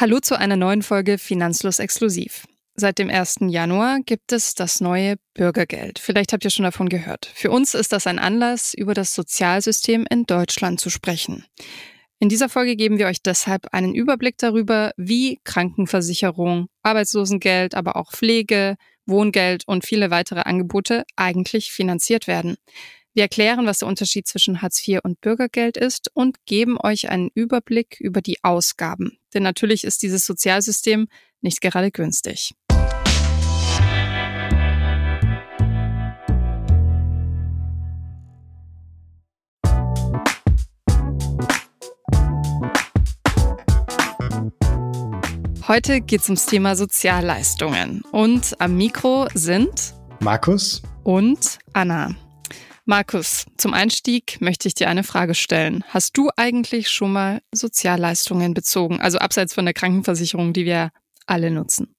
Hallo zu einer neuen Folge Finanzlos Exklusiv. Seit dem 1. Januar gibt es das neue Bürgergeld. Vielleicht habt ihr schon davon gehört. Für uns ist das ein Anlass, über das Sozialsystem in Deutschland zu sprechen. In dieser Folge geben wir euch deshalb einen Überblick darüber, wie Krankenversicherung, Arbeitslosengeld, aber auch Pflege, Wohngeld und viele weitere Angebote eigentlich finanziert werden. Wir erklären, was der Unterschied zwischen Hartz IV und Bürgergeld ist und geben euch einen Überblick über die Ausgaben. Denn natürlich ist dieses Sozialsystem nicht gerade günstig. Heute geht es ums Thema Sozialleistungen. Und am Mikro sind Markus und Anna. Markus, zum Einstieg möchte ich dir eine Frage stellen. Hast du eigentlich schon mal Sozialleistungen bezogen, also abseits von der Krankenversicherung, die wir alle nutzen?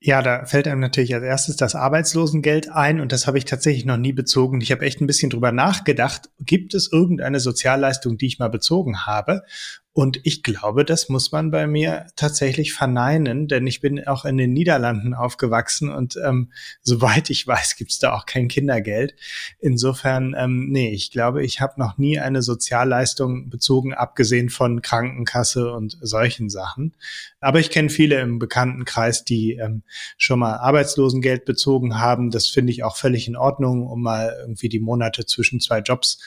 Ja, da fällt einem natürlich als erstes das Arbeitslosengeld ein und das habe ich tatsächlich noch nie bezogen. Ich habe echt ein bisschen drüber nachgedacht. Gibt es irgendeine Sozialleistung, die ich mal bezogen habe? Und ich glaube, das muss man bei mir tatsächlich verneinen, denn ich bin auch in den Niederlanden aufgewachsen und ähm, soweit ich weiß, gibt es da auch kein Kindergeld. Insofern, ähm, nee, ich glaube, ich habe noch nie eine Sozialleistung bezogen, abgesehen von Krankenkasse und solchen Sachen. Aber ich kenne viele im Bekanntenkreis, die ähm, schon mal Arbeitslosengeld bezogen haben. Das finde ich auch völlig in Ordnung, um mal irgendwie die Monate zwischen zwei Jobs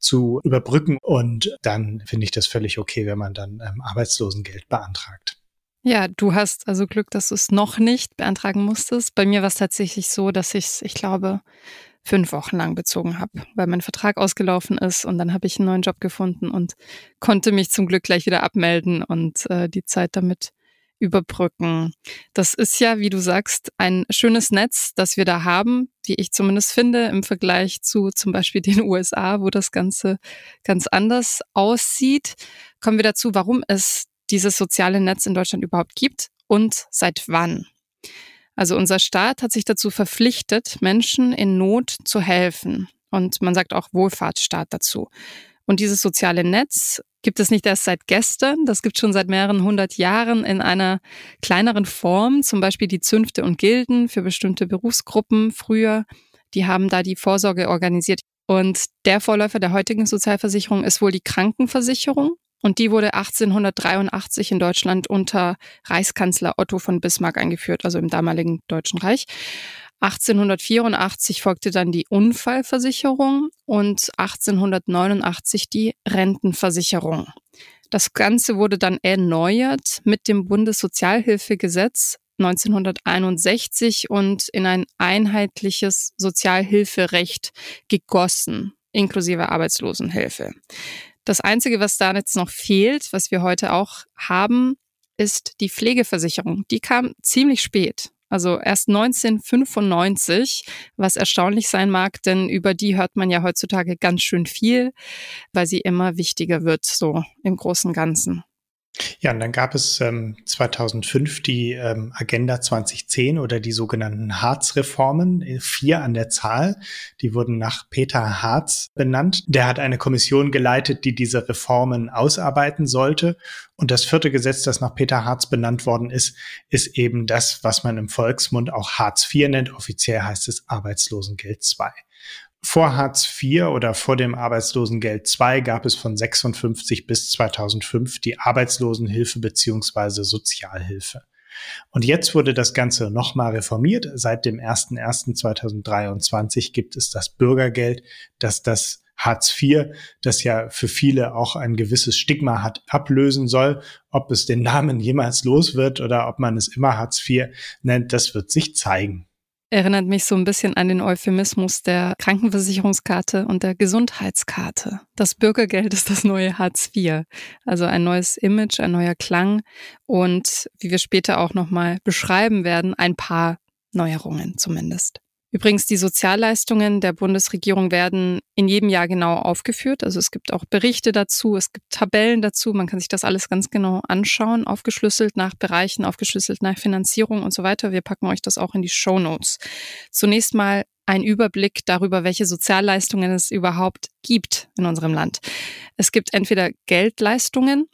zu überbrücken. Und dann finde ich das völlig okay, wenn man dann ähm, Arbeitslosengeld beantragt. Ja, du hast also Glück, dass du es noch nicht beantragen musstest. Bei mir war es tatsächlich so, dass ich es, ich glaube, fünf Wochen lang bezogen habe, weil mein Vertrag ausgelaufen ist und dann habe ich einen neuen Job gefunden und konnte mich zum Glück gleich wieder abmelden und äh, die Zeit damit überbrücken. Das ist ja, wie du sagst, ein schönes Netz, das wir da haben, wie ich zumindest finde, im Vergleich zu zum Beispiel den USA, wo das Ganze ganz anders aussieht. Kommen wir dazu, warum es dieses soziale Netz in Deutschland überhaupt gibt und seit wann. Also unser Staat hat sich dazu verpflichtet, Menschen in Not zu helfen. Und man sagt auch Wohlfahrtsstaat dazu. Und dieses soziale Netz gibt es nicht erst seit gestern, das gibt schon seit mehreren hundert Jahren in einer kleineren Form, zum Beispiel die Zünfte und Gilden für bestimmte Berufsgruppen früher. Die haben da die Vorsorge organisiert. Und der Vorläufer der heutigen Sozialversicherung ist wohl die Krankenversicherung. Und die wurde 1883 in Deutschland unter Reichskanzler Otto von Bismarck eingeführt, also im damaligen Deutschen Reich. 1884 folgte dann die Unfallversicherung und 1889 die Rentenversicherung. Das Ganze wurde dann erneuert mit dem Bundessozialhilfegesetz 1961 und in ein einheitliches Sozialhilferecht gegossen, inklusive Arbeitslosenhilfe. Das Einzige, was da jetzt noch fehlt, was wir heute auch haben, ist die Pflegeversicherung. Die kam ziemlich spät. Also erst 1995, was erstaunlich sein mag, denn über die hört man ja heutzutage ganz schön viel, weil sie immer wichtiger wird, so im großen Ganzen. Ja, und dann gab es ähm, 2005 die ähm, Agenda 2010 oder die sogenannten Harz-Reformen, äh, vier an der Zahl. Die wurden nach Peter Harz benannt. Der hat eine Kommission geleitet, die diese Reformen ausarbeiten sollte. Und das vierte Gesetz, das nach Peter Harz benannt worden ist, ist eben das, was man im Volksmund auch Hartz IV nennt. Offiziell heißt es Arbeitslosengeld II. Vor Hartz IV oder vor dem Arbeitslosengeld II gab es von 56 bis 2005 die Arbeitslosenhilfe beziehungsweise Sozialhilfe. Und jetzt wurde das Ganze nochmal reformiert. Seit dem 01.01.2023 gibt es das Bürgergeld, das das Hartz IV, das ja für viele auch ein gewisses Stigma hat, ablösen soll. Ob es den Namen jemals los wird oder ob man es immer Hartz IV nennt, das wird sich zeigen. Erinnert mich so ein bisschen an den Euphemismus der Krankenversicherungskarte und der Gesundheitskarte. Das Bürgergeld ist das neue Hartz IV. Also ein neues Image, ein neuer Klang und, wie wir später auch nochmal beschreiben werden, ein paar Neuerungen zumindest. Übrigens, die Sozialleistungen der Bundesregierung werden in jedem Jahr genau aufgeführt. Also es gibt auch Berichte dazu, es gibt Tabellen dazu. Man kann sich das alles ganz genau anschauen, aufgeschlüsselt nach Bereichen, aufgeschlüsselt nach Finanzierung und so weiter. Wir packen euch das auch in die Show Notes. Zunächst mal ein Überblick darüber, welche Sozialleistungen es überhaupt gibt in unserem Land. Es gibt entweder Geldleistungen,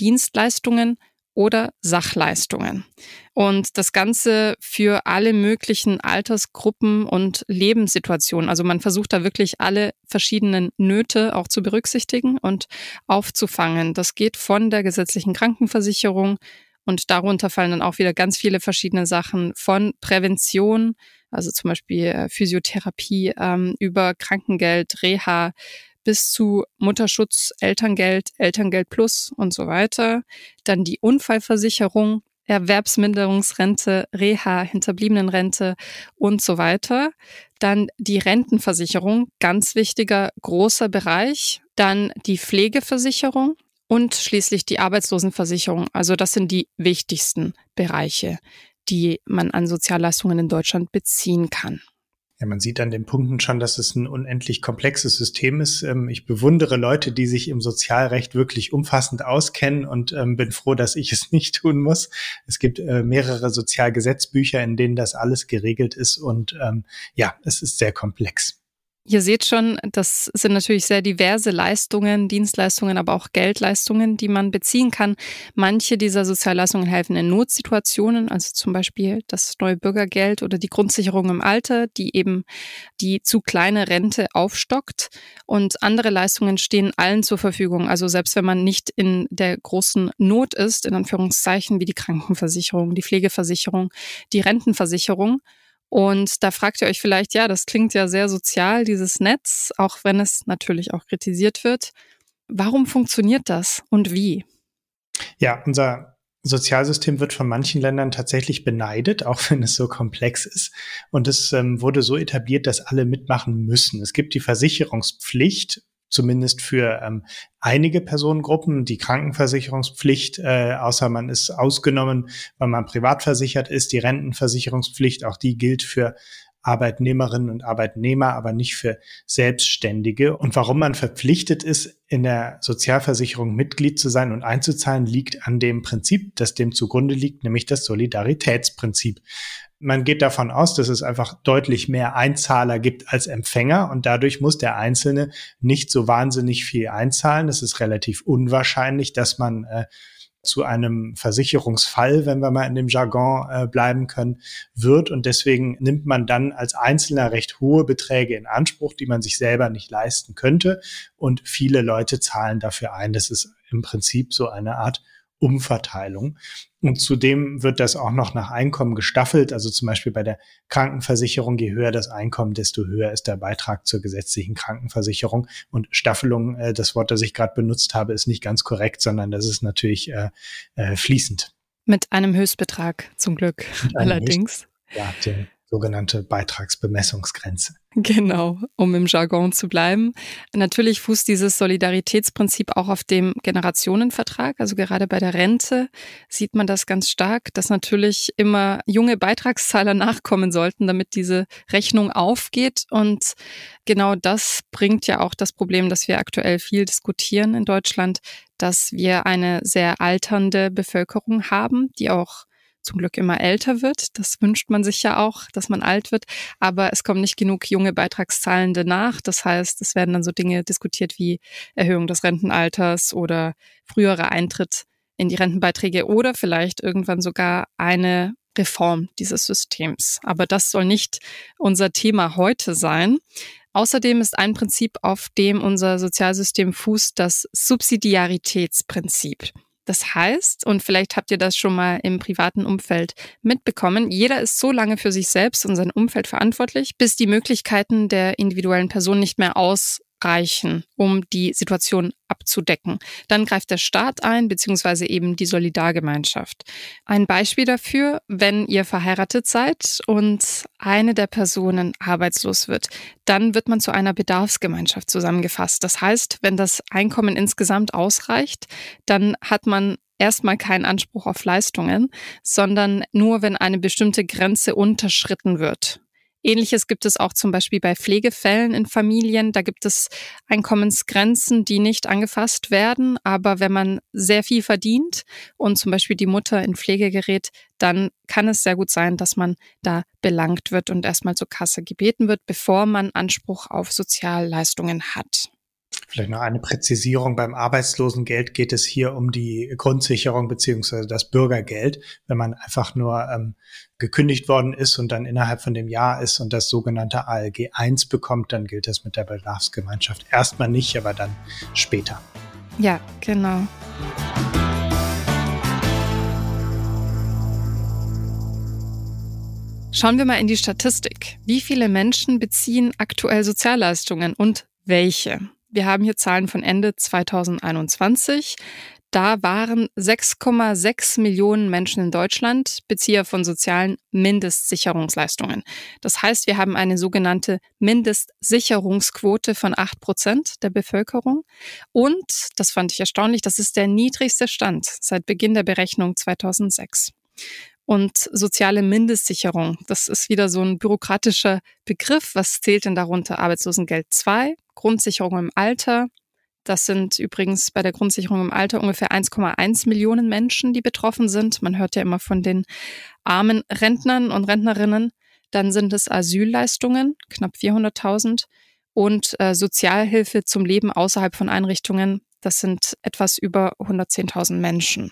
Dienstleistungen oder Sachleistungen. Und das Ganze für alle möglichen Altersgruppen und Lebenssituationen. Also man versucht da wirklich alle verschiedenen Nöte auch zu berücksichtigen und aufzufangen. Das geht von der gesetzlichen Krankenversicherung und darunter fallen dann auch wieder ganz viele verschiedene Sachen von Prävention, also zum Beispiel äh, Physiotherapie, ähm, über Krankengeld, Reha, bis zu Mutterschutz, Elterngeld, Elterngeld Plus und so weiter. Dann die Unfallversicherung, Erwerbsminderungsrente, Reha, Hinterbliebenenrente und so weiter. Dann die Rentenversicherung, ganz wichtiger großer Bereich. Dann die Pflegeversicherung und schließlich die Arbeitslosenversicherung. Also das sind die wichtigsten Bereiche, die man an Sozialleistungen in Deutschland beziehen kann. Ja, man sieht an den Punkten schon, dass es ein unendlich komplexes System ist. Ähm, ich bewundere Leute, die sich im Sozialrecht wirklich umfassend auskennen und ähm, bin froh, dass ich es nicht tun muss. Es gibt äh, mehrere Sozialgesetzbücher, in denen das alles geregelt ist und ähm, ja, es ist sehr komplex. Ihr seht schon, das sind natürlich sehr diverse Leistungen, Dienstleistungen, aber auch Geldleistungen, die man beziehen kann. Manche dieser Sozialleistungen helfen in Notsituationen, also zum Beispiel das neue Bürgergeld oder die Grundsicherung im Alter, die eben die zu kleine Rente aufstockt. Und andere Leistungen stehen allen zur Verfügung. Also selbst wenn man nicht in der großen Not ist, in Anführungszeichen, wie die Krankenversicherung, die Pflegeversicherung, die Rentenversicherung. Und da fragt ihr euch vielleicht, ja, das klingt ja sehr sozial, dieses Netz, auch wenn es natürlich auch kritisiert wird. Warum funktioniert das und wie? Ja, unser Sozialsystem wird von manchen Ländern tatsächlich beneidet, auch wenn es so komplex ist. Und es ähm, wurde so etabliert, dass alle mitmachen müssen. Es gibt die Versicherungspflicht zumindest für ähm, einige Personengruppen die Krankenversicherungspflicht, äh, außer man ist ausgenommen, weil man privat versichert ist, die Rentenversicherungspflicht, auch die gilt für Arbeitnehmerinnen und Arbeitnehmer, aber nicht für Selbstständige. Und warum man verpflichtet ist, in der Sozialversicherung Mitglied zu sein und einzuzahlen, liegt an dem Prinzip, das dem zugrunde liegt, nämlich das Solidaritätsprinzip man geht davon aus, dass es einfach deutlich mehr Einzahler gibt als Empfänger und dadurch muss der Einzelne nicht so wahnsinnig viel einzahlen. Es ist relativ unwahrscheinlich, dass man äh, zu einem Versicherungsfall, wenn wir mal in dem Jargon äh, bleiben können, wird. Und deswegen nimmt man dann als Einzelner recht hohe Beträge in Anspruch, die man sich selber nicht leisten könnte. Und viele Leute zahlen dafür ein. Das ist im Prinzip so eine Art Umverteilung. Und zudem wird das auch noch nach Einkommen gestaffelt. Also zum Beispiel bei der Krankenversicherung, je höher das Einkommen, desto höher ist der Beitrag zur gesetzlichen Krankenversicherung. Und Staffelung, äh, das Wort, das ich gerade benutzt habe, ist nicht ganz korrekt, sondern das ist natürlich äh, äh, fließend. Mit einem Höchstbetrag zum Glück allerdings. Höchst, ja, sogenannte Beitragsbemessungsgrenze. Genau, um im Jargon zu bleiben. Natürlich fußt dieses Solidaritätsprinzip auch auf dem Generationenvertrag. Also gerade bei der Rente sieht man das ganz stark, dass natürlich immer junge Beitragszahler nachkommen sollten, damit diese Rechnung aufgeht. Und genau das bringt ja auch das Problem, dass wir aktuell viel diskutieren in Deutschland, dass wir eine sehr alternde Bevölkerung haben, die auch zum Glück immer älter wird. Das wünscht man sich ja auch, dass man alt wird. Aber es kommen nicht genug junge Beitragszahlende nach. Das heißt, es werden dann so Dinge diskutiert wie Erhöhung des Rentenalters oder früherer Eintritt in die Rentenbeiträge oder vielleicht irgendwann sogar eine Reform dieses Systems. Aber das soll nicht unser Thema heute sein. Außerdem ist ein Prinzip, auf dem unser Sozialsystem fußt, das Subsidiaritätsprinzip. Das heißt, und vielleicht habt ihr das schon mal im privaten Umfeld mitbekommen, jeder ist so lange für sich selbst und sein Umfeld verantwortlich, bis die Möglichkeiten der individuellen Person nicht mehr aus reichen, um die Situation abzudecken. Dann greift der Staat ein, beziehungsweise eben die Solidargemeinschaft. Ein Beispiel dafür, wenn ihr verheiratet seid und eine der Personen arbeitslos wird, dann wird man zu einer Bedarfsgemeinschaft zusammengefasst. Das heißt, wenn das Einkommen insgesamt ausreicht, dann hat man erstmal keinen Anspruch auf Leistungen, sondern nur, wenn eine bestimmte Grenze unterschritten wird. Ähnliches gibt es auch zum Beispiel bei Pflegefällen in Familien. Da gibt es Einkommensgrenzen, die nicht angefasst werden. Aber wenn man sehr viel verdient und zum Beispiel die Mutter in Pflege gerät, dann kann es sehr gut sein, dass man da belangt wird und erstmal zur Kasse gebeten wird, bevor man Anspruch auf Sozialleistungen hat. Vielleicht noch eine Präzisierung. Beim Arbeitslosengeld geht es hier um die Grundsicherung beziehungsweise das Bürgergeld. Wenn man einfach nur ähm, gekündigt worden ist und dann innerhalb von dem Jahr ist und das sogenannte ALG 1 bekommt, dann gilt das mit der Bedarfsgemeinschaft erstmal nicht, aber dann später. Ja, genau. Schauen wir mal in die Statistik. Wie viele Menschen beziehen aktuell Sozialleistungen und welche? Wir haben hier Zahlen von Ende 2021. Da waren 6,6 Millionen Menschen in Deutschland Bezieher von sozialen Mindestsicherungsleistungen. Das heißt, wir haben eine sogenannte Mindestsicherungsquote von 8 Prozent der Bevölkerung. Und, das fand ich erstaunlich, das ist der niedrigste Stand seit Beginn der Berechnung 2006. Und soziale Mindestsicherung, das ist wieder so ein bürokratischer Begriff. Was zählt denn darunter? Arbeitslosengeld 2, Grundsicherung im Alter. Das sind übrigens bei der Grundsicherung im Alter ungefähr 1,1 Millionen Menschen, die betroffen sind. Man hört ja immer von den armen Rentnern und Rentnerinnen. Dann sind es Asylleistungen, knapp 400.000. Und äh, Sozialhilfe zum Leben außerhalb von Einrichtungen, das sind etwas über 110.000 Menschen.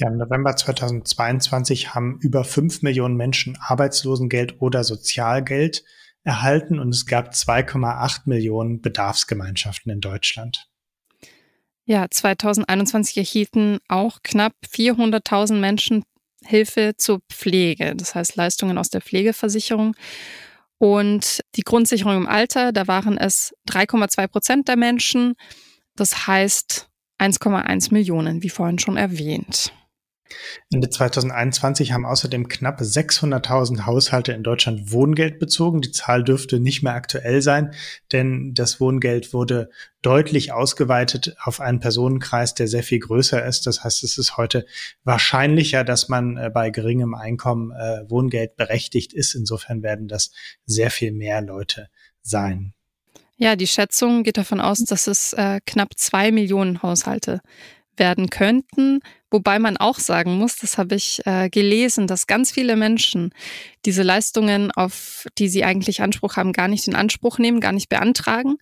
Ja, im November 2022 haben über 5 Millionen Menschen Arbeitslosengeld oder Sozialgeld erhalten und es gab 2,8 Millionen Bedarfsgemeinschaften in Deutschland. Ja, 2021 erhielten auch knapp 400.000 Menschen Hilfe zur Pflege, das heißt Leistungen aus der Pflegeversicherung. Und die Grundsicherung im Alter, da waren es 3,2 Prozent der Menschen. Das heißt 1,1 Millionen, wie vorhin schon erwähnt. Ende 2021 haben außerdem knapp 600.000 Haushalte in Deutschland Wohngeld bezogen. Die Zahl dürfte nicht mehr aktuell sein, denn das Wohngeld wurde deutlich ausgeweitet auf einen Personenkreis, der sehr viel größer ist. Das heißt, es ist heute wahrscheinlicher, dass man äh, bei geringem Einkommen äh, Wohngeld berechtigt ist. Insofern werden das sehr viel mehr Leute sein. Ja, die Schätzung geht davon aus, dass es äh, knapp zwei Millionen Haushalte werden könnten. Wobei man auch sagen muss, das habe ich äh, gelesen, dass ganz viele Menschen diese Leistungen, auf die sie eigentlich Anspruch haben, gar nicht in Anspruch nehmen, gar nicht beantragen.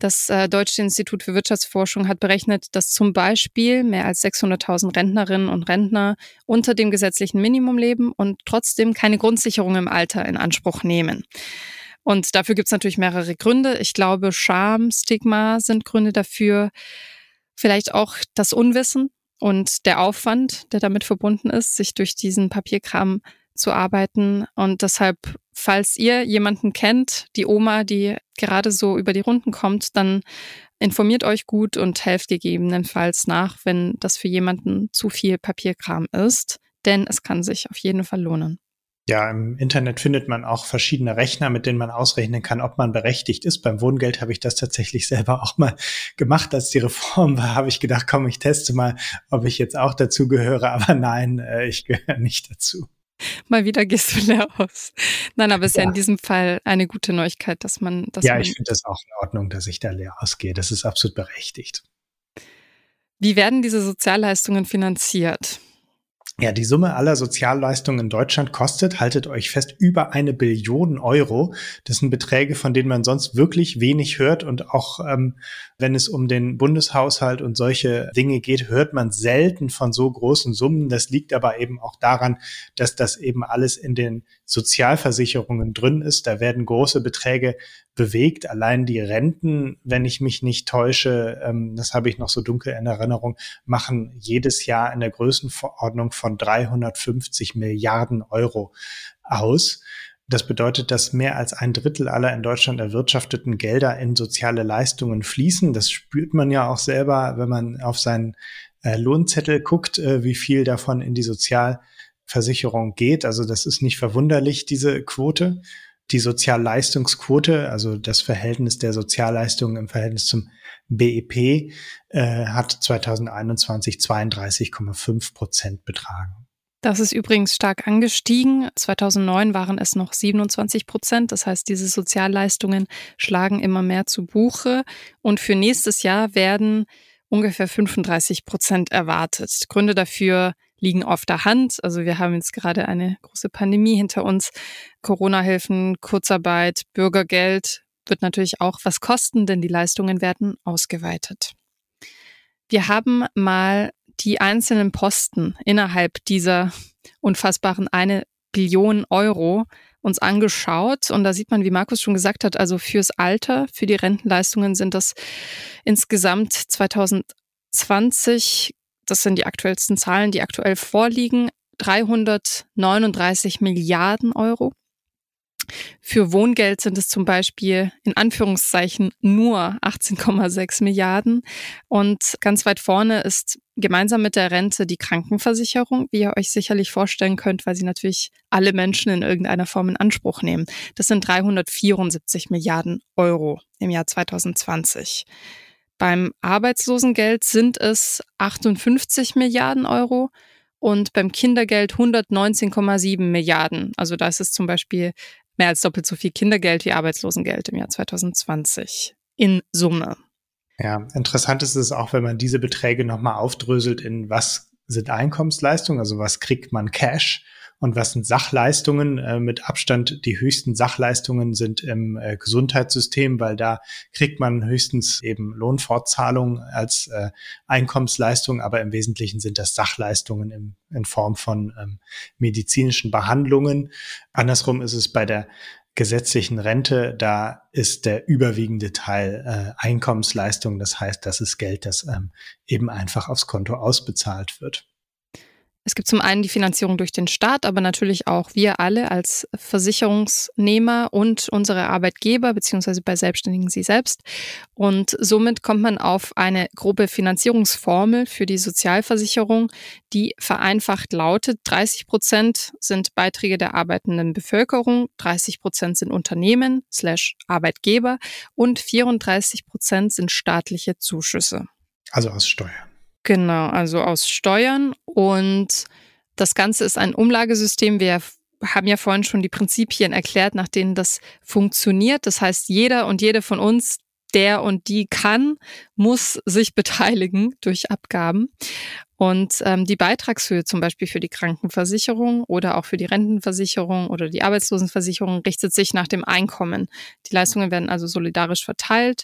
Das äh, Deutsche Institut für Wirtschaftsforschung hat berechnet, dass zum Beispiel mehr als 600.000 Rentnerinnen und Rentner unter dem gesetzlichen Minimum leben und trotzdem keine Grundsicherung im Alter in Anspruch nehmen. Und dafür gibt es natürlich mehrere Gründe. Ich glaube, Scham, Stigma sind Gründe dafür. Vielleicht auch das Unwissen und der Aufwand, der damit verbunden ist, sich durch diesen Papierkram zu arbeiten. Und deshalb, falls ihr jemanden kennt, die Oma, die gerade so über die Runden kommt, dann informiert euch gut und helft gegebenenfalls nach, wenn das für jemanden zu viel Papierkram ist. Denn es kann sich auf jeden Fall lohnen. Ja, im Internet findet man auch verschiedene Rechner, mit denen man ausrechnen kann, ob man berechtigt ist. Beim Wohngeld habe ich das tatsächlich selber auch mal gemacht. Als die Reform war, habe ich gedacht, komm, ich teste mal, ob ich jetzt auch dazu gehöre. Aber nein, äh, ich gehöre nicht dazu. Mal wieder gehst du leer aus. Nein, aber es ist ja. ja in diesem Fall eine gute Neuigkeit, dass man das. Ja, ich finde das auch in Ordnung, dass ich da leer ausgehe. Das ist absolut berechtigt. Wie werden diese Sozialleistungen finanziert? Ja, die Summe aller Sozialleistungen in Deutschland kostet, haltet euch fest, über eine Billion Euro. Das sind Beträge, von denen man sonst wirklich wenig hört. Und auch ähm, wenn es um den Bundeshaushalt und solche Dinge geht, hört man selten von so großen Summen. Das liegt aber eben auch daran, dass das eben alles in den Sozialversicherungen drin ist. Da werden große Beträge bewegt. Allein die Renten, wenn ich mich nicht täusche, ähm, das habe ich noch so dunkel in Erinnerung, machen jedes Jahr in der Größenverordnung von 350 Milliarden Euro aus. Das bedeutet, dass mehr als ein Drittel aller in Deutschland erwirtschafteten Gelder in soziale Leistungen fließen. Das spürt man ja auch selber, wenn man auf seinen äh, Lohnzettel guckt, äh, wie viel davon in die Sozialversicherung geht. Also das ist nicht verwunderlich, diese Quote die Sozialleistungsquote, also das Verhältnis der Sozialleistungen im Verhältnis zum BIP, äh, hat 2021 32,5 Prozent betragen. Das ist übrigens stark angestiegen. 2009 waren es noch 27 Prozent. Das heißt, diese Sozialleistungen schlagen immer mehr zu Buche. Und für nächstes Jahr werden ungefähr 35 Prozent erwartet. Gründe dafür liegen auf der Hand. Also wir haben jetzt gerade eine große Pandemie hinter uns. Corona-Hilfen, Kurzarbeit, Bürgergeld wird natürlich auch, was kosten denn die Leistungen werden ausgeweitet. Wir haben mal die einzelnen Posten innerhalb dieser unfassbaren eine Billion Euro uns angeschaut und da sieht man, wie Markus schon gesagt hat, also fürs Alter, für die Rentenleistungen sind das insgesamt 2020, das sind die aktuellsten Zahlen, die aktuell vorliegen, 339 Milliarden Euro. Für Wohngeld sind es zum Beispiel in Anführungszeichen nur 18,6 Milliarden. Und ganz weit vorne ist gemeinsam mit der Rente die Krankenversicherung, wie ihr euch sicherlich vorstellen könnt, weil sie natürlich alle Menschen in irgendeiner Form in Anspruch nehmen. Das sind 374 Milliarden Euro im Jahr 2020. Beim Arbeitslosengeld sind es 58 Milliarden Euro und beim Kindergeld 119,7 Milliarden. Also da ist es zum Beispiel mehr als doppelt so viel Kindergeld wie Arbeitslosengeld im Jahr 2020 in Summe. Ja, interessant ist es auch, wenn man diese Beträge nochmal aufdröselt in was sind Einkommensleistungen, also was kriegt man Cash und was sind Sachleistungen? Äh, mit Abstand die höchsten Sachleistungen sind im äh, Gesundheitssystem, weil da kriegt man höchstens eben Lohnfortzahlungen als äh, Einkommensleistung, aber im Wesentlichen sind das Sachleistungen im, in Form von ähm, medizinischen Behandlungen. Andersrum ist es bei der gesetzlichen Rente, da ist der überwiegende Teil äh, Einkommensleistung. Das heißt, das ist Geld, das ähm, eben einfach aufs Konto ausbezahlt wird. Es gibt zum einen die Finanzierung durch den Staat, aber natürlich auch wir alle als Versicherungsnehmer und unsere Arbeitgeber, beziehungsweise bei Selbstständigen sie selbst. Und somit kommt man auf eine grobe Finanzierungsformel für die Sozialversicherung, die vereinfacht lautet, 30 Prozent sind Beiträge der arbeitenden Bevölkerung, 30 Prozent sind Unternehmen slash Arbeitgeber und 34 Prozent sind staatliche Zuschüsse. Also aus Steuern. Genau, also aus Steuern. Und das Ganze ist ein Umlagesystem. Wir haben ja vorhin schon die Prinzipien erklärt, nach denen das funktioniert. Das heißt, jeder und jede von uns, der und die kann, muss sich beteiligen durch Abgaben. Und ähm, die Beitragshöhe zum Beispiel für die Krankenversicherung oder auch für die Rentenversicherung oder die Arbeitslosenversicherung richtet sich nach dem Einkommen. Die Leistungen werden also solidarisch verteilt.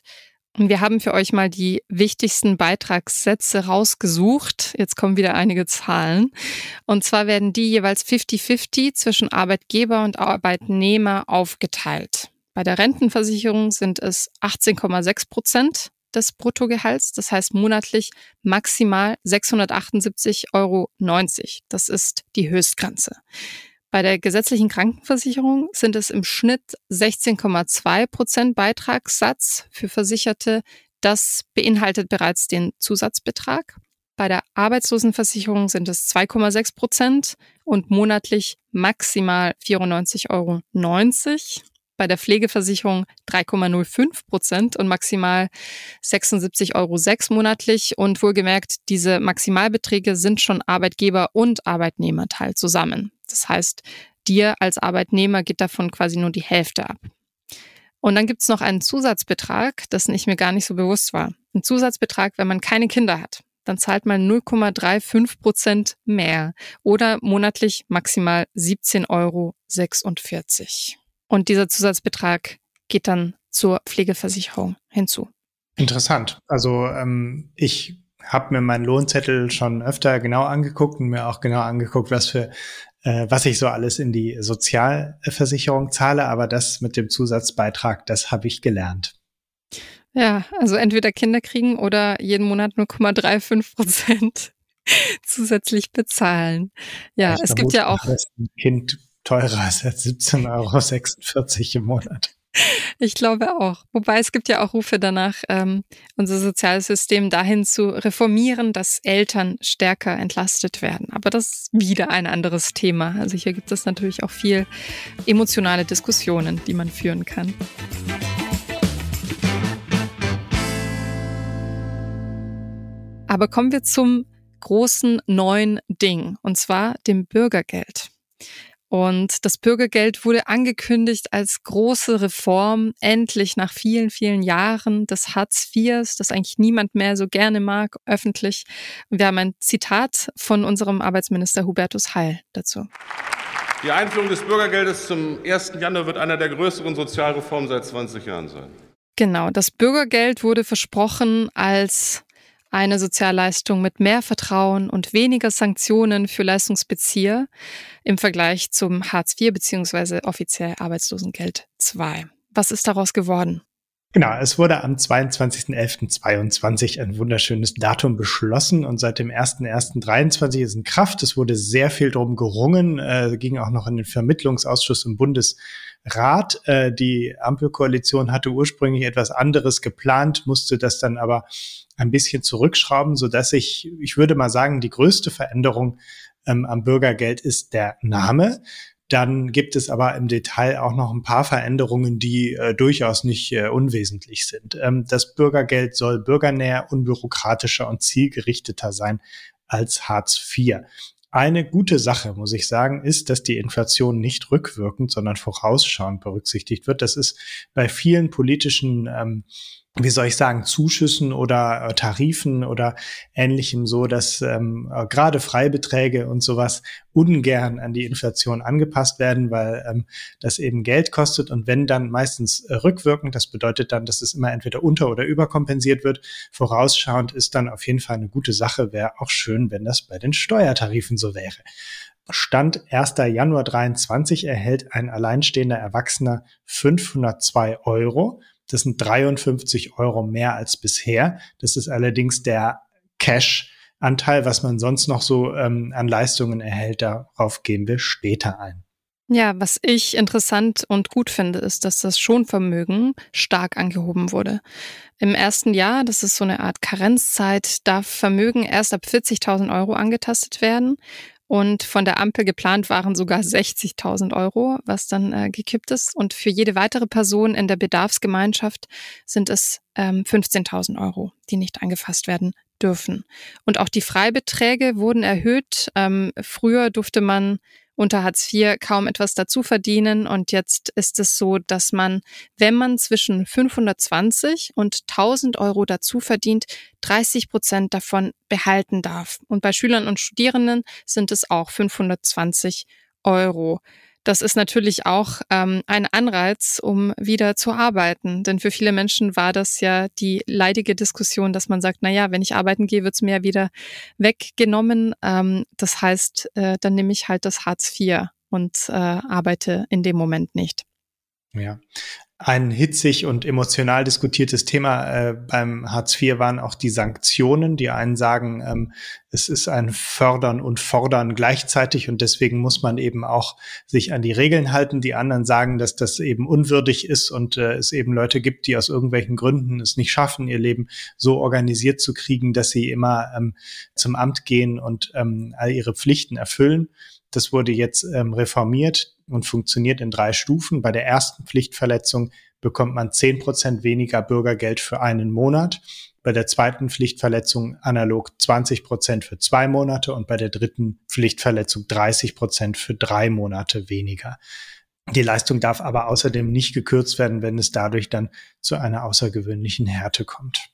Wir haben für euch mal die wichtigsten Beitragssätze rausgesucht. Jetzt kommen wieder einige Zahlen. Und zwar werden die jeweils 50-50 zwischen Arbeitgeber und Arbeitnehmer aufgeteilt. Bei der Rentenversicherung sind es 18,6 Prozent des Bruttogehalts, das heißt monatlich maximal 678,90 Euro. Das ist die Höchstgrenze. Bei der gesetzlichen Krankenversicherung sind es im Schnitt 16,2 Prozent Beitragssatz für Versicherte. Das beinhaltet bereits den Zusatzbetrag. Bei der Arbeitslosenversicherung sind es 2,6 Prozent und monatlich maximal 94,90 Euro. Bei der Pflegeversicherung 3,05 Prozent und maximal 76,06 Euro monatlich. Und wohlgemerkt, diese Maximalbeträge sind schon Arbeitgeber und Arbeitnehmerteil zusammen. Das heißt, dir als Arbeitnehmer geht davon quasi nur die Hälfte ab. Und dann gibt es noch einen Zusatzbetrag, dessen ich mir gar nicht so bewusst war. Ein Zusatzbetrag, wenn man keine Kinder hat. Dann zahlt man 0,35 Prozent mehr oder monatlich maximal 17,46 Euro. Und dieser Zusatzbetrag geht dann zur Pflegeversicherung hinzu. Interessant. Also ähm, ich habe mir meinen Lohnzettel schon öfter genau angeguckt und mir auch genau angeguckt, was für äh, was ich so alles in die Sozialversicherung zahle, aber das mit dem Zusatzbeitrag, das habe ich gelernt. Ja, also entweder Kinder kriegen oder jeden Monat 0,35 Prozent zusätzlich bezahlen. Ja, ich es gibt ja auch. Ein Kind teurer ist als 17,46 Euro im Monat. Ich glaube auch. Wobei es gibt ja auch Rufe danach, ähm, unser soziales System dahin zu reformieren, dass Eltern stärker entlastet werden. Aber das ist wieder ein anderes Thema. Also hier gibt es natürlich auch viel emotionale Diskussionen, die man führen kann. Aber kommen wir zum großen neuen Ding, und zwar dem Bürgergeld. Und das Bürgergeld wurde angekündigt als große Reform, endlich nach vielen, vielen Jahren des Hartz IVs, das eigentlich niemand mehr so gerne mag, öffentlich. Wir haben ein Zitat von unserem Arbeitsminister Hubertus Heil dazu. Die Einführung des Bürgergeldes zum 1. Januar wird einer der größeren Sozialreformen seit 20 Jahren sein. Genau, das Bürgergeld wurde versprochen als eine Sozialleistung mit mehr Vertrauen und weniger Sanktionen für Leistungsbezieher im Vergleich zum Hartz IV bzw. offiziell Arbeitslosengeld II. Was ist daraus geworden? Genau, es wurde am 22.11.22 ein wunderschönes Datum beschlossen und seit dem 1.1.23 ist in Kraft. Es wurde sehr viel drum gerungen, äh, ging auch noch in den Vermittlungsausschuss im Bundesrat. Äh, die Ampelkoalition hatte ursprünglich etwas anderes geplant, musste das dann aber ein bisschen zurückschrauben, so dass ich, ich würde mal sagen, die größte Veränderung ähm, am Bürgergeld ist der Name. Dann gibt es aber im Detail auch noch ein paar Veränderungen, die äh, durchaus nicht äh, unwesentlich sind. Ähm, das Bürgergeld soll bürgernäher, unbürokratischer und zielgerichteter sein als Hartz IV. Eine gute Sache, muss ich sagen, ist, dass die Inflation nicht rückwirkend, sondern vorausschauend berücksichtigt wird. Das ist bei vielen politischen ähm, wie soll ich sagen, Zuschüssen oder äh, Tarifen oder ähnlichem so, dass ähm, äh, gerade Freibeträge und sowas ungern an die Inflation angepasst werden, weil ähm, das eben Geld kostet und wenn dann meistens äh, rückwirkend, das bedeutet dann, dass es immer entweder unter- oder überkompensiert wird. Vorausschauend ist dann auf jeden Fall eine gute Sache, wäre auch schön, wenn das bei den Steuertarifen so wäre. Stand 1. Januar 23 erhält ein alleinstehender Erwachsener 502 Euro das sind 53 Euro mehr als bisher. Das ist allerdings der Cash-Anteil, was man sonst noch so ähm, an Leistungen erhält. Darauf gehen wir später ein. Ja, was ich interessant und gut finde, ist, dass das Schonvermögen stark angehoben wurde. Im ersten Jahr, das ist so eine Art Karenzzeit, darf Vermögen erst ab 40.000 Euro angetastet werden. Und von der Ampel geplant waren sogar 60.000 Euro, was dann äh, gekippt ist. Und für jede weitere Person in der Bedarfsgemeinschaft sind es ähm, 15.000 Euro, die nicht angefasst werden dürfen. Und auch die Freibeträge wurden erhöht. Ähm, früher durfte man unter Hartz IV kaum etwas dazu verdienen. Und jetzt ist es so, dass man, wenn man zwischen 520 und 1000 Euro dazu verdient, 30 Prozent davon behalten darf. Und bei Schülern und Studierenden sind es auch 520 Euro. Das ist natürlich auch ähm, ein Anreiz, um wieder zu arbeiten. Denn für viele Menschen war das ja die leidige Diskussion, dass man sagt, na ja, wenn ich arbeiten gehe, wird's mir wieder weggenommen. Ähm, das heißt, äh, dann nehme ich halt das Hartz IV und äh, arbeite in dem Moment nicht. Ja, ein hitzig und emotional diskutiertes Thema äh, beim Hartz IV waren auch die Sanktionen. Die einen sagen, ähm, es ist ein Fördern und Fordern gleichzeitig und deswegen muss man eben auch sich an die Regeln halten. Die anderen sagen, dass das eben unwürdig ist und äh, es eben Leute gibt, die aus irgendwelchen Gründen es nicht schaffen, ihr Leben so organisiert zu kriegen, dass sie immer ähm, zum Amt gehen und ähm, all ihre Pflichten erfüllen. Das wurde jetzt ähm, reformiert und funktioniert in drei Stufen. Bei der ersten Pflichtverletzung bekommt man zehn Prozent weniger Bürgergeld für einen Monat. Bei der zweiten Pflichtverletzung analog 20 Prozent für zwei Monate und bei der dritten Pflichtverletzung 30 Prozent für drei Monate weniger. Die Leistung darf aber außerdem nicht gekürzt werden, wenn es dadurch dann zu einer außergewöhnlichen Härte kommt.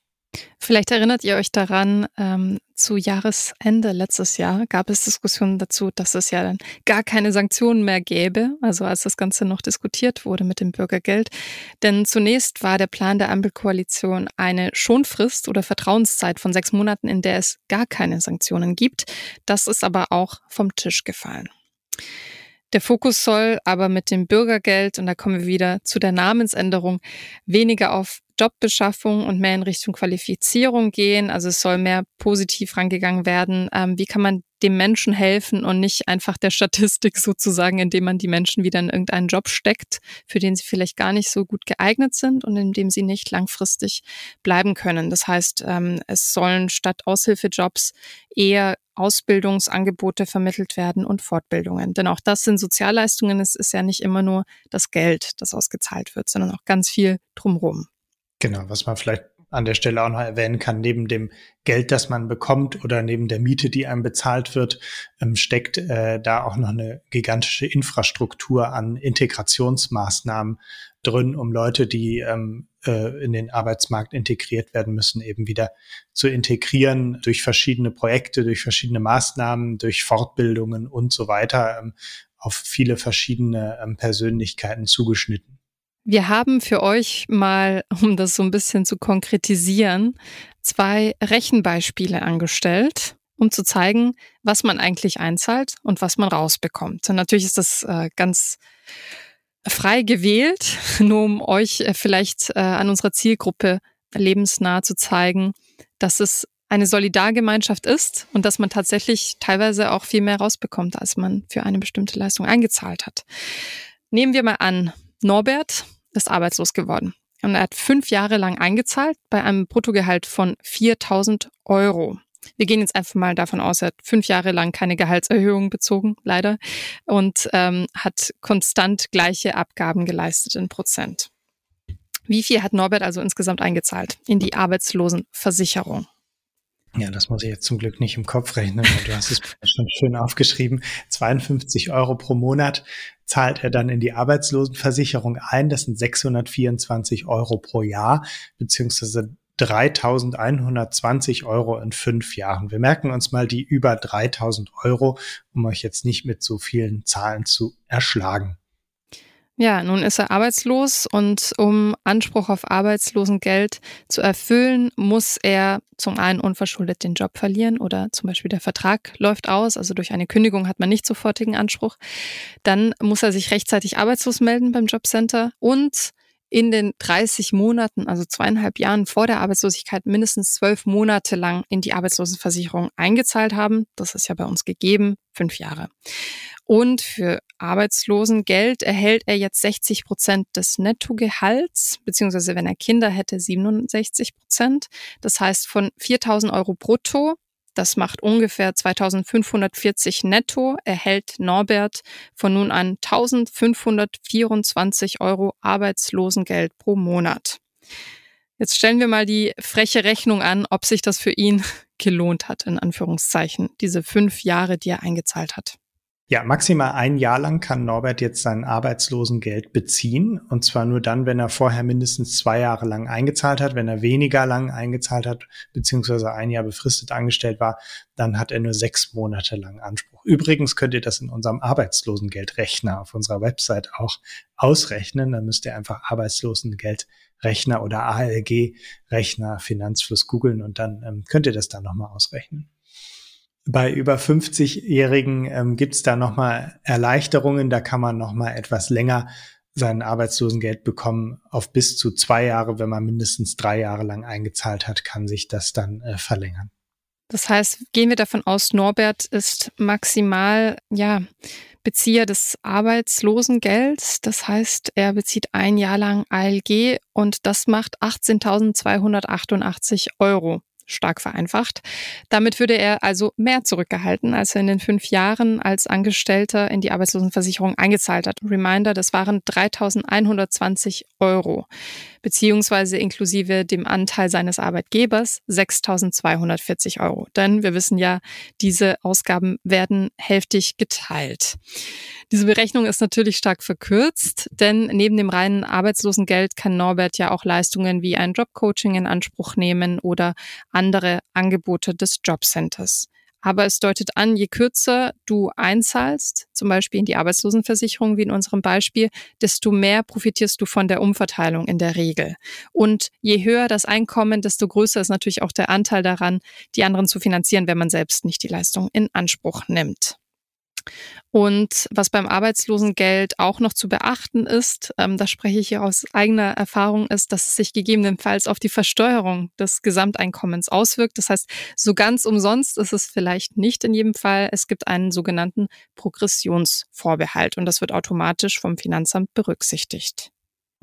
Vielleicht erinnert ihr euch daran, ähm, zu Jahresende letztes Jahr gab es Diskussionen dazu, dass es ja dann gar keine Sanktionen mehr gäbe, also als das Ganze noch diskutiert wurde mit dem Bürgergeld. Denn zunächst war der Plan der Ampelkoalition eine Schonfrist oder Vertrauenszeit von sechs Monaten, in der es gar keine Sanktionen gibt. Das ist aber auch vom Tisch gefallen. Der Fokus soll aber mit dem Bürgergeld, und da kommen wir wieder zu der Namensänderung, weniger auf Jobbeschaffung und mehr in Richtung Qualifizierung gehen. Also es soll mehr positiv rangegangen werden. Ähm, wie kann man dem Menschen helfen und nicht einfach der Statistik sozusagen, indem man die Menschen wieder in irgendeinen Job steckt, für den sie vielleicht gar nicht so gut geeignet sind und in dem sie nicht langfristig bleiben können. Das heißt, ähm, es sollen statt Aushilfejobs eher Ausbildungsangebote vermittelt werden und Fortbildungen. Denn auch das sind Sozialleistungen. Es ist ja nicht immer nur das Geld, das ausgezahlt wird, sondern auch ganz viel drumherum. Genau, was man vielleicht an der Stelle auch noch erwähnen kann, neben dem Geld, das man bekommt oder neben der Miete, die einem bezahlt wird, ähm, steckt äh, da auch noch eine gigantische Infrastruktur an Integrationsmaßnahmen drin, um Leute, die ähm, äh, in den Arbeitsmarkt integriert werden müssen, eben wieder zu integrieren durch verschiedene Projekte, durch verschiedene Maßnahmen, durch Fortbildungen und so weiter ähm, auf viele verschiedene ähm, Persönlichkeiten zugeschnitten. Wir haben für euch mal, um das so ein bisschen zu konkretisieren, zwei Rechenbeispiele angestellt, um zu zeigen, was man eigentlich einzahlt und was man rausbekommt. Und natürlich ist das äh, ganz frei gewählt, nur um euch äh, vielleicht äh, an unserer Zielgruppe lebensnah zu zeigen, dass es eine Solidargemeinschaft ist und dass man tatsächlich teilweise auch viel mehr rausbekommt, als man für eine bestimmte Leistung eingezahlt hat. Nehmen wir mal an, Norbert ist arbeitslos geworden und er hat fünf Jahre lang eingezahlt bei einem Bruttogehalt von 4000 Euro. Wir gehen jetzt einfach mal davon aus, er hat fünf Jahre lang keine Gehaltserhöhung bezogen, leider, und ähm, hat konstant gleiche Abgaben geleistet in Prozent. Wie viel hat Norbert also insgesamt eingezahlt in die Arbeitslosenversicherung? Ja, das muss ich jetzt zum Glück nicht im Kopf rechnen, du hast es schon schön aufgeschrieben. 52 Euro pro Monat zahlt er dann in die Arbeitslosenversicherung ein. Das sind 624 Euro pro Jahr, beziehungsweise 3120 Euro in fünf Jahren. Wir merken uns mal die über 3000 Euro, um euch jetzt nicht mit so vielen Zahlen zu erschlagen. Ja, nun ist er arbeitslos und um Anspruch auf Arbeitslosengeld zu erfüllen, muss er zum einen unverschuldet den Job verlieren oder zum Beispiel der Vertrag läuft aus, also durch eine Kündigung hat man nicht sofortigen Anspruch. Dann muss er sich rechtzeitig arbeitslos melden beim Jobcenter und in den 30 Monaten, also zweieinhalb Jahren vor der Arbeitslosigkeit, mindestens zwölf Monate lang in die Arbeitslosenversicherung eingezahlt haben. Das ist ja bei uns gegeben, fünf Jahre. Und für Arbeitslosengeld erhält er jetzt 60 Prozent des Nettogehalts, beziehungsweise wenn er Kinder hätte, 67 Prozent. Das heißt, von 4000 Euro brutto das macht ungefähr 2540 netto, erhält Norbert von nun an 1524 Euro Arbeitslosengeld pro Monat. Jetzt stellen wir mal die freche Rechnung an, ob sich das für ihn gelohnt hat, in Anführungszeichen, diese fünf Jahre, die er eingezahlt hat. Ja, maximal ein Jahr lang kann Norbert jetzt sein Arbeitslosengeld beziehen. Und zwar nur dann, wenn er vorher mindestens zwei Jahre lang eingezahlt hat. Wenn er weniger lang eingezahlt hat, beziehungsweise ein Jahr befristet angestellt war, dann hat er nur sechs Monate lang Anspruch. Übrigens könnt ihr das in unserem Arbeitslosengeldrechner auf unserer Website auch ausrechnen. Dann müsst ihr einfach Arbeitslosengeldrechner oder ALG-Rechner Finanzfluss googeln und dann ähm, könnt ihr das dann nochmal ausrechnen. Bei über 50-Jährigen ähm, gibt es da nochmal Erleichterungen. Da kann man nochmal etwas länger sein Arbeitslosengeld bekommen. Auf bis zu zwei Jahre, wenn man mindestens drei Jahre lang eingezahlt hat, kann sich das dann äh, verlängern. Das heißt, gehen wir davon aus, Norbert ist maximal, ja, Bezieher des Arbeitslosengelds. Das heißt, er bezieht ein Jahr lang ALG und das macht 18.288 Euro stark vereinfacht. Damit würde er also mehr zurückgehalten, als er in den fünf Jahren als Angestellter in die Arbeitslosenversicherung eingezahlt hat. Reminder, das waren 3.120 Euro, beziehungsweise inklusive dem Anteil seines Arbeitgebers 6.240 Euro. Denn wir wissen ja, diese Ausgaben werden hälftig geteilt. Diese Berechnung ist natürlich stark verkürzt, denn neben dem reinen Arbeitslosengeld kann Norbert ja auch Leistungen wie ein Jobcoaching in Anspruch nehmen oder andere Angebote des Jobcenters. Aber es deutet an, je kürzer du einzahlst, zum Beispiel in die Arbeitslosenversicherung wie in unserem Beispiel, desto mehr profitierst du von der Umverteilung in der Regel. Und je höher das Einkommen, desto größer ist natürlich auch der Anteil daran, die anderen zu finanzieren, wenn man selbst nicht die Leistung in Anspruch nimmt. Und was beim Arbeitslosengeld auch noch zu beachten ist, ähm, da spreche ich hier aus eigener Erfahrung, ist, dass es sich gegebenenfalls auf die Versteuerung des Gesamteinkommens auswirkt. Das heißt, so ganz umsonst ist es vielleicht nicht in jedem Fall. Es gibt einen sogenannten Progressionsvorbehalt und das wird automatisch vom Finanzamt berücksichtigt.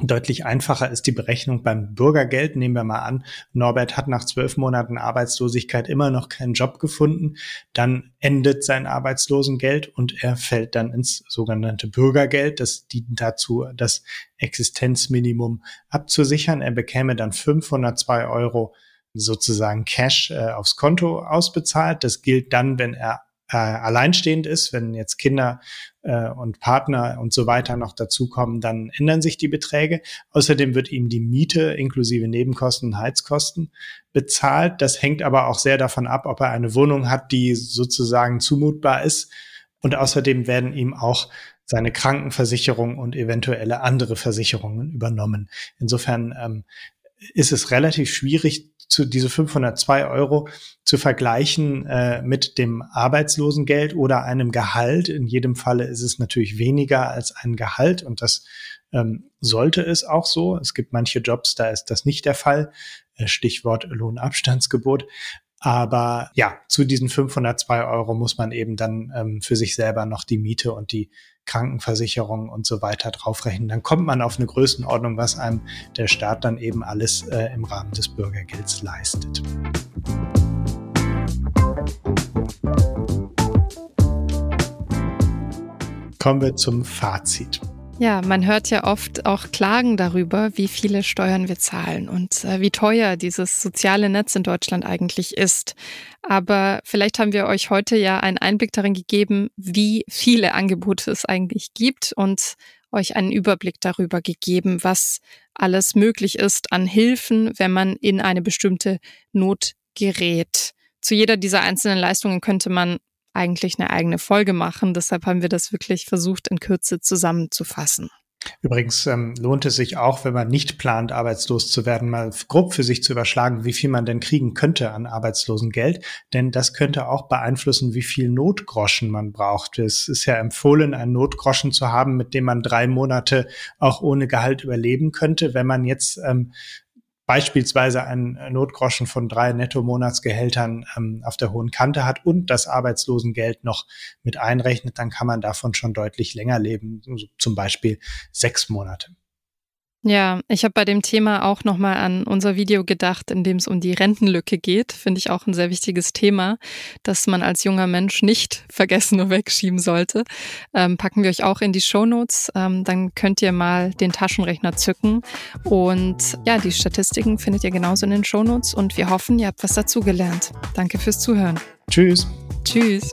Deutlich einfacher ist die Berechnung beim Bürgergeld. Nehmen wir mal an, Norbert hat nach zwölf Monaten Arbeitslosigkeit immer noch keinen Job gefunden. Dann endet sein Arbeitslosengeld und er fällt dann ins sogenannte Bürgergeld. Das dient dazu, das Existenzminimum abzusichern. Er bekäme dann 502 Euro sozusagen Cash äh, aufs Konto ausbezahlt. Das gilt dann, wenn er äh, alleinstehend ist, wenn jetzt Kinder äh, und Partner und so weiter noch dazukommen, dann ändern sich die Beträge. Außerdem wird ihm die Miete inklusive Nebenkosten und Heizkosten bezahlt. Das hängt aber auch sehr davon ab, ob er eine Wohnung hat, die sozusagen zumutbar ist. Und außerdem werden ihm auch seine Krankenversicherung und eventuelle andere Versicherungen übernommen. Insofern ähm, ist es relativ schwierig, zu diese 502 Euro zu vergleichen äh, mit dem Arbeitslosengeld oder einem Gehalt. In jedem Falle ist es natürlich weniger als ein Gehalt und das ähm, sollte es auch so. Es gibt manche Jobs, da ist das nicht der Fall. Äh, Stichwort Lohnabstandsgebot. Aber ja, zu diesen 502 Euro muss man eben dann ähm, für sich selber noch die Miete und die Krankenversicherung und so weiter draufrechnen. Dann kommt man auf eine Größenordnung, was einem der Staat dann eben alles äh, im Rahmen des Bürgergelds leistet. Kommen wir zum Fazit. Ja, man hört ja oft auch Klagen darüber, wie viele Steuern wir zahlen und äh, wie teuer dieses soziale Netz in Deutschland eigentlich ist. Aber vielleicht haben wir euch heute ja einen Einblick darin gegeben, wie viele Angebote es eigentlich gibt und euch einen Überblick darüber gegeben, was alles möglich ist an Hilfen, wenn man in eine bestimmte Not gerät. Zu jeder dieser einzelnen Leistungen könnte man eigentlich eine eigene Folge machen. Deshalb haben wir das wirklich versucht, in Kürze zusammenzufassen. Übrigens ähm, lohnt es sich auch, wenn man nicht plant, arbeitslos zu werden, mal grob für sich zu überschlagen, wie viel man denn kriegen könnte an Arbeitslosengeld. Denn das könnte auch beeinflussen, wie viel Notgroschen man braucht. Es ist ja empfohlen, einen Notgroschen zu haben, mit dem man drei Monate auch ohne Gehalt überleben könnte. Wenn man jetzt ähm, beispielsweise einen Notgroschen von drei Netto-Monatsgehältern ähm, auf der hohen Kante hat und das Arbeitslosengeld noch mit einrechnet, dann kann man davon schon deutlich länger leben, zum Beispiel sechs Monate. Ja, ich habe bei dem Thema auch nochmal an unser Video gedacht, in dem es um die Rentenlücke geht. Finde ich auch ein sehr wichtiges Thema, das man als junger Mensch nicht vergessen und wegschieben sollte. Ähm, packen wir euch auch in die Show Notes. Ähm, dann könnt ihr mal den Taschenrechner zücken. Und ja, die Statistiken findet ihr genauso in den Show Notes. Und wir hoffen, ihr habt was dazugelernt. Danke fürs Zuhören. Tschüss. Tschüss.